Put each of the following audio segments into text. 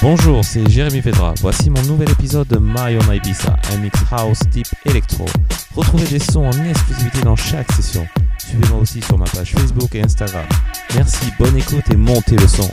Bonjour, c'est Jérémy Fedra. Voici mon nouvel épisode de My On Ibiza, un mix house type électro. Retrouvez des sons en exclusivité dans chaque session. Suivez-moi aussi sur ma page Facebook et Instagram. Merci, bonne écoute et montez le son.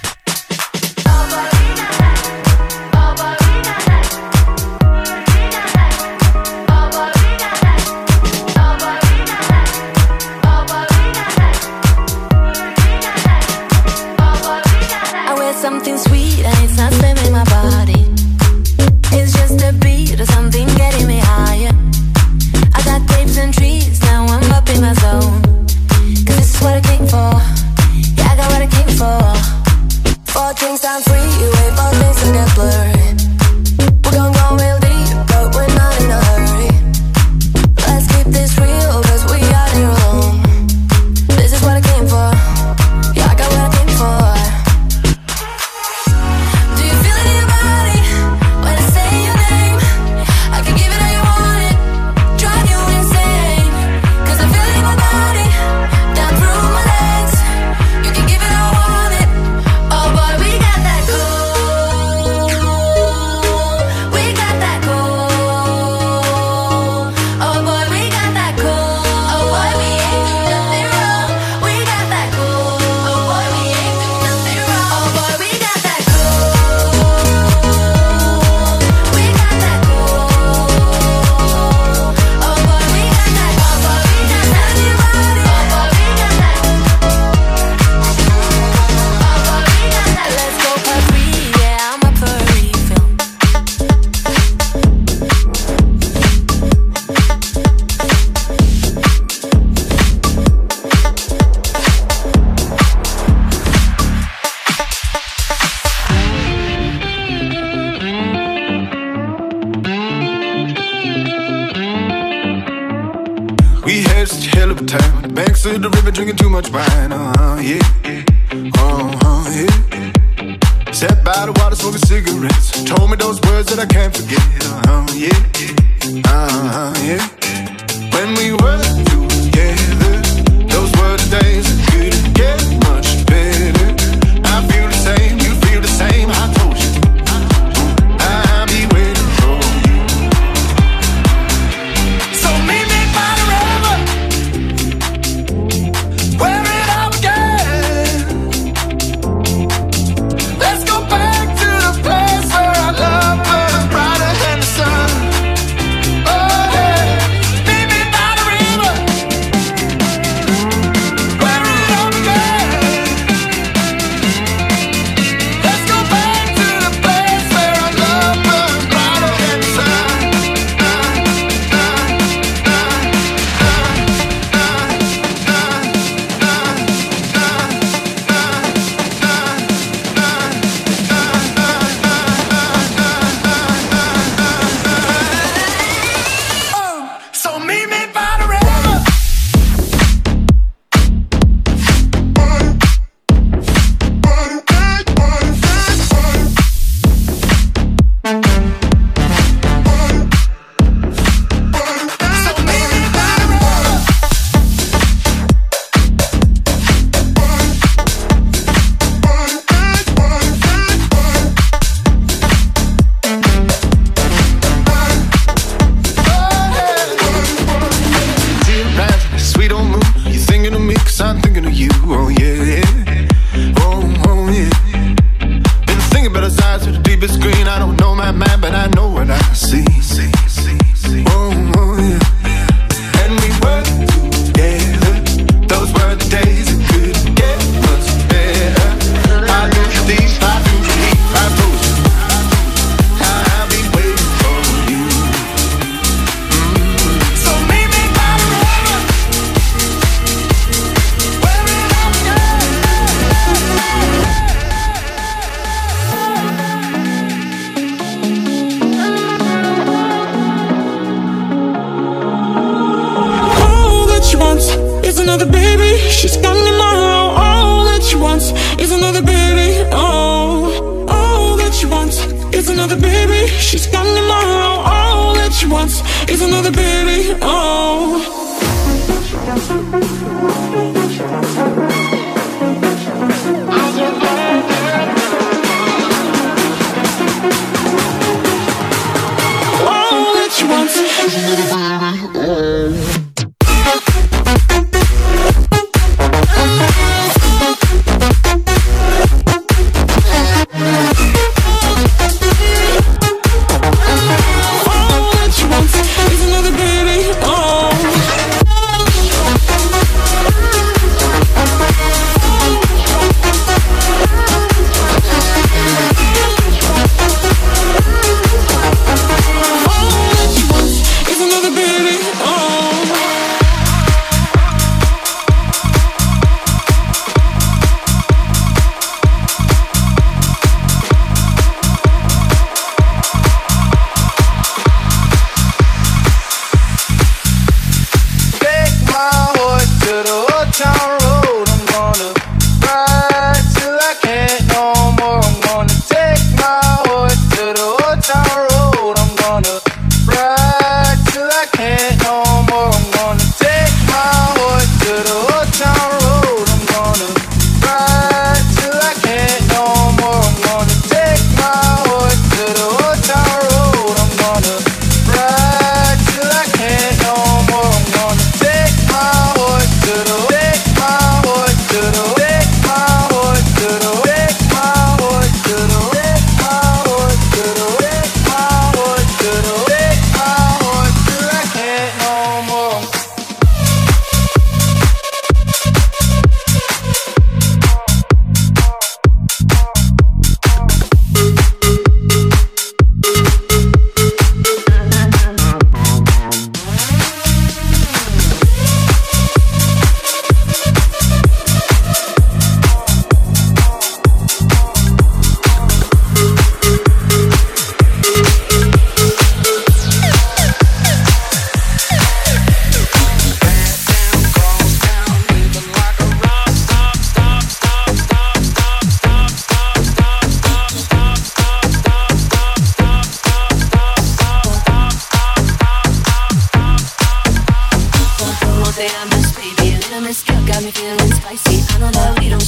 right now.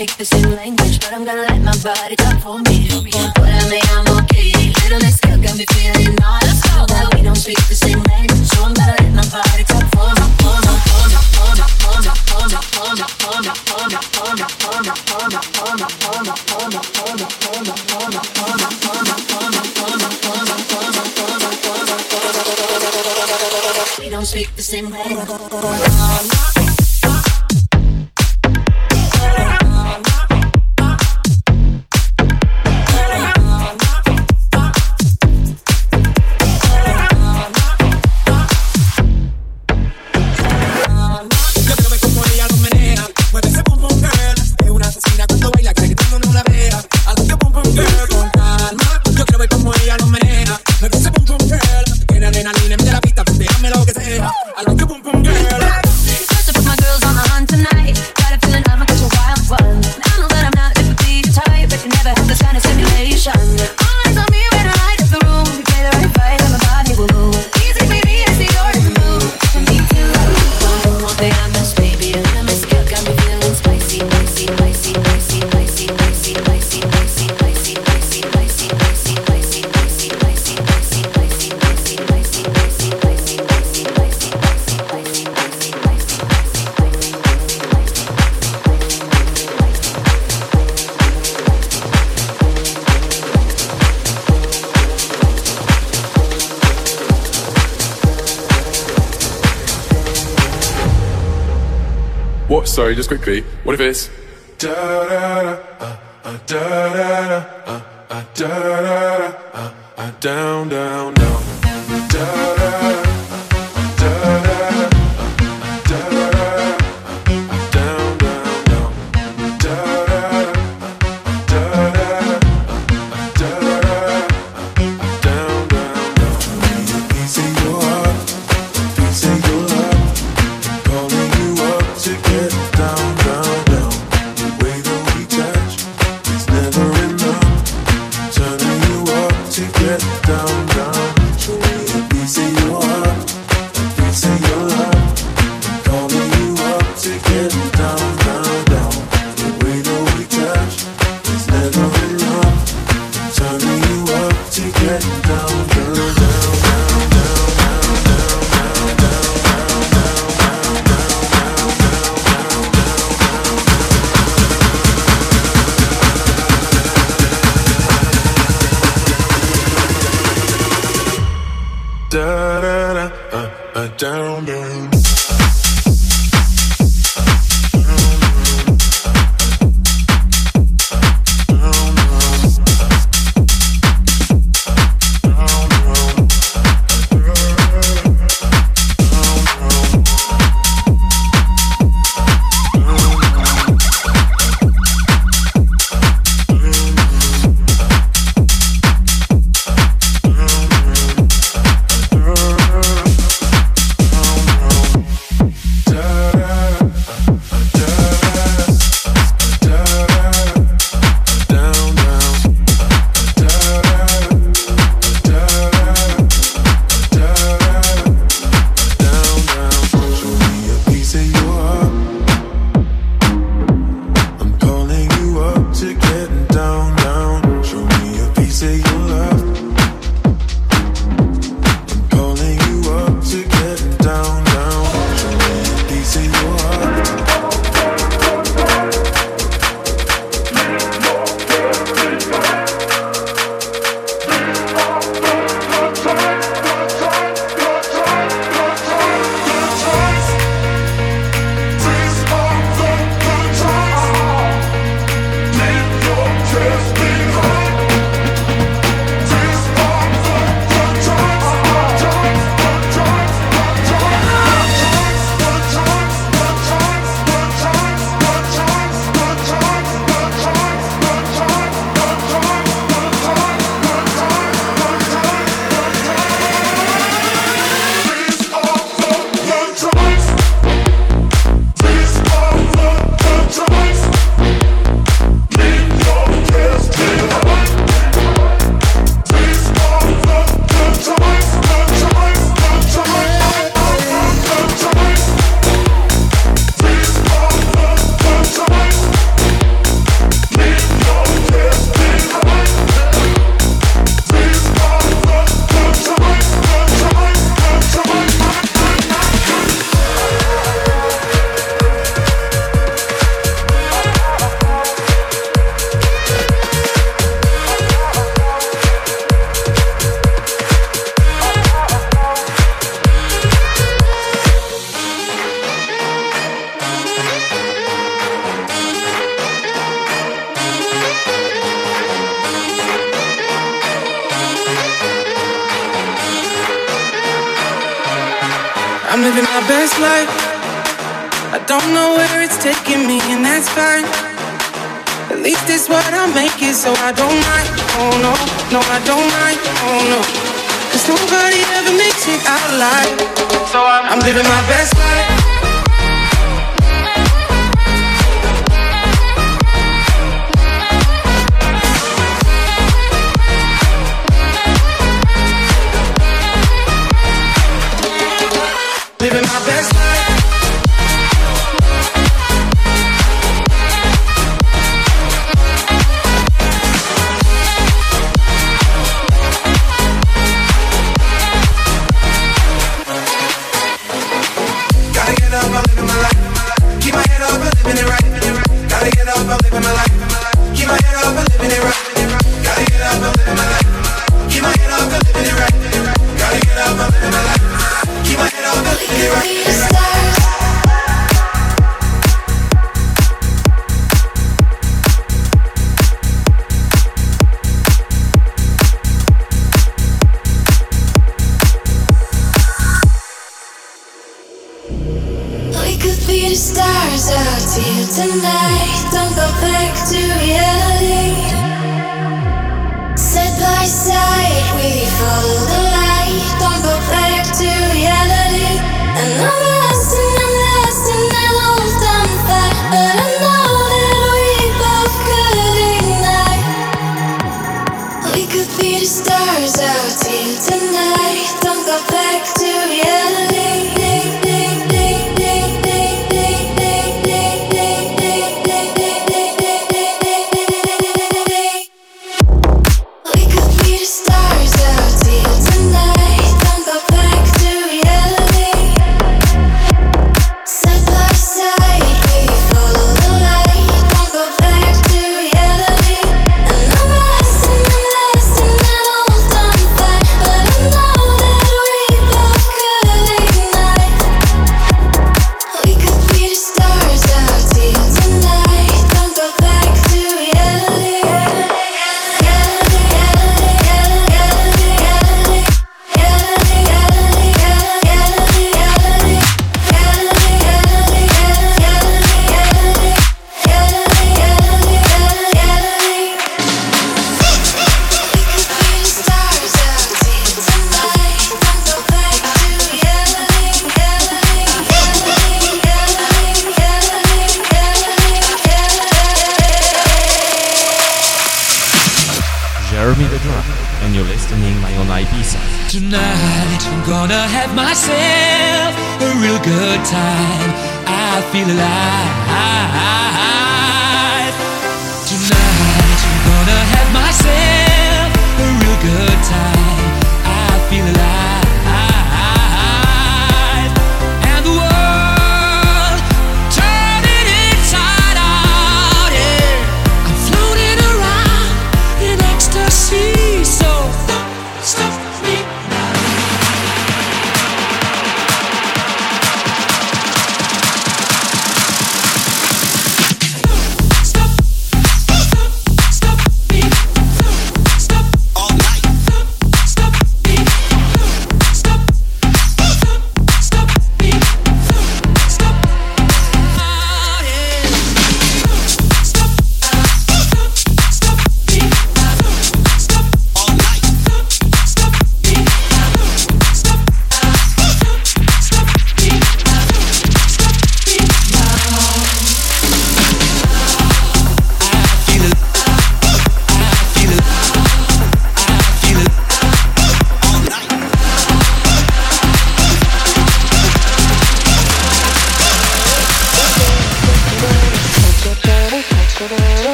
speak the same language, but I'm gonna let my body talk for me. Little Miss Girl got me feeling all the that we don't speak the same language, so I'm gonna let my body talk for me. We don't speak the same language. What? Sorry, just quickly. What if it's uh, uh, uh, down down down. don't know where it's taking me, and that's fine. At least it's what I'm making, so I don't mind. Oh no, no, I don't mind. Oh no, cause nobody ever makes it out alive. So I'm, I'm living my best life.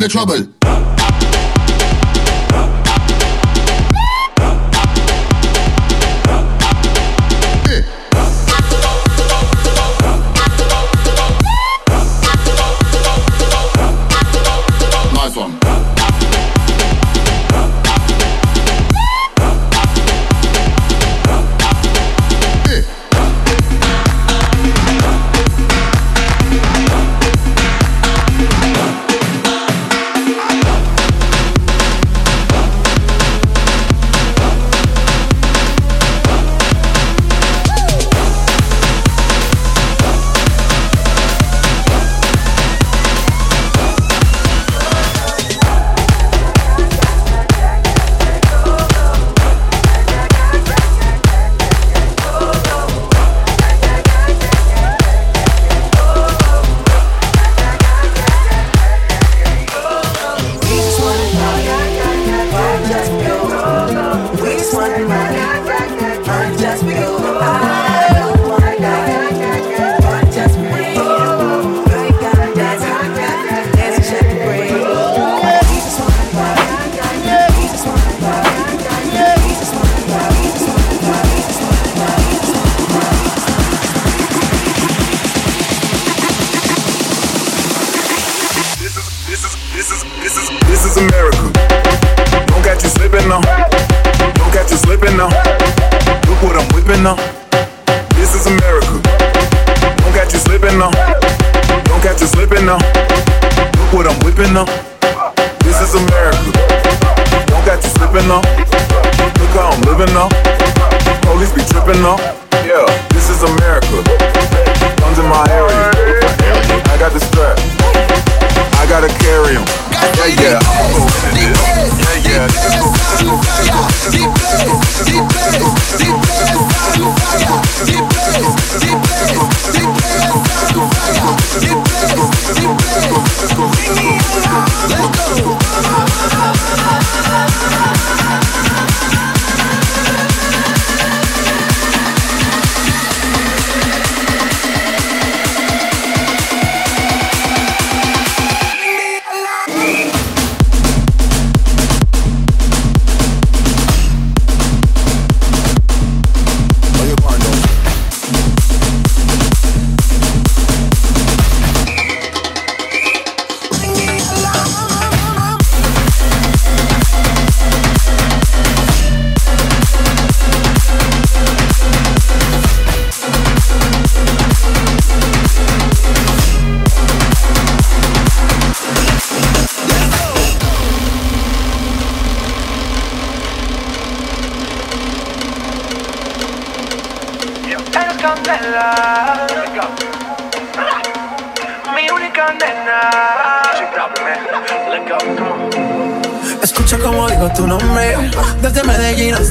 the trouble.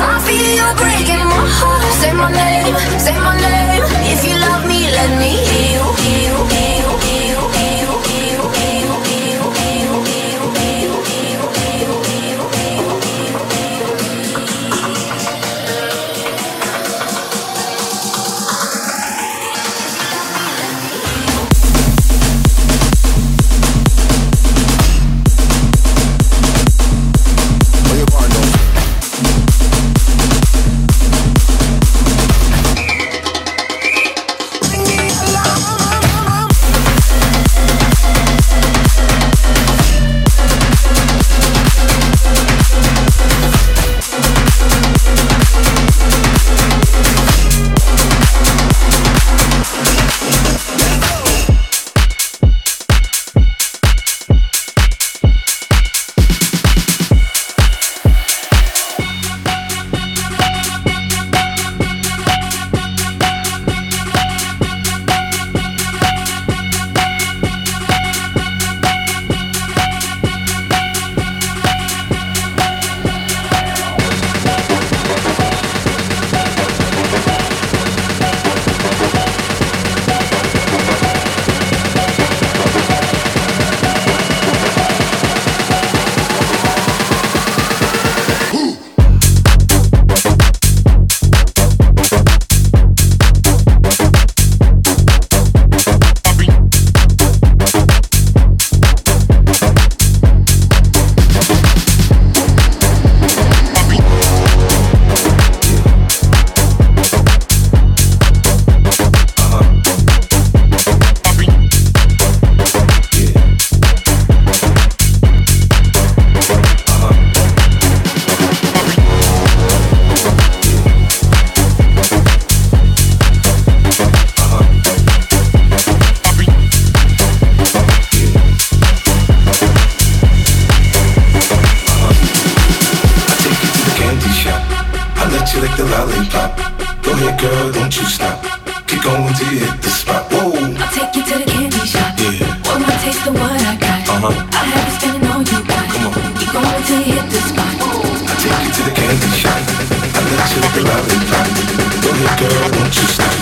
I feel you breaking my heart. Say my name, say my name. If you love me, let me hear you. Hear Uh-huh. Spot. I take you to the candy shop. I let you lick the lollipop. Go ahead, girl, don't you stop.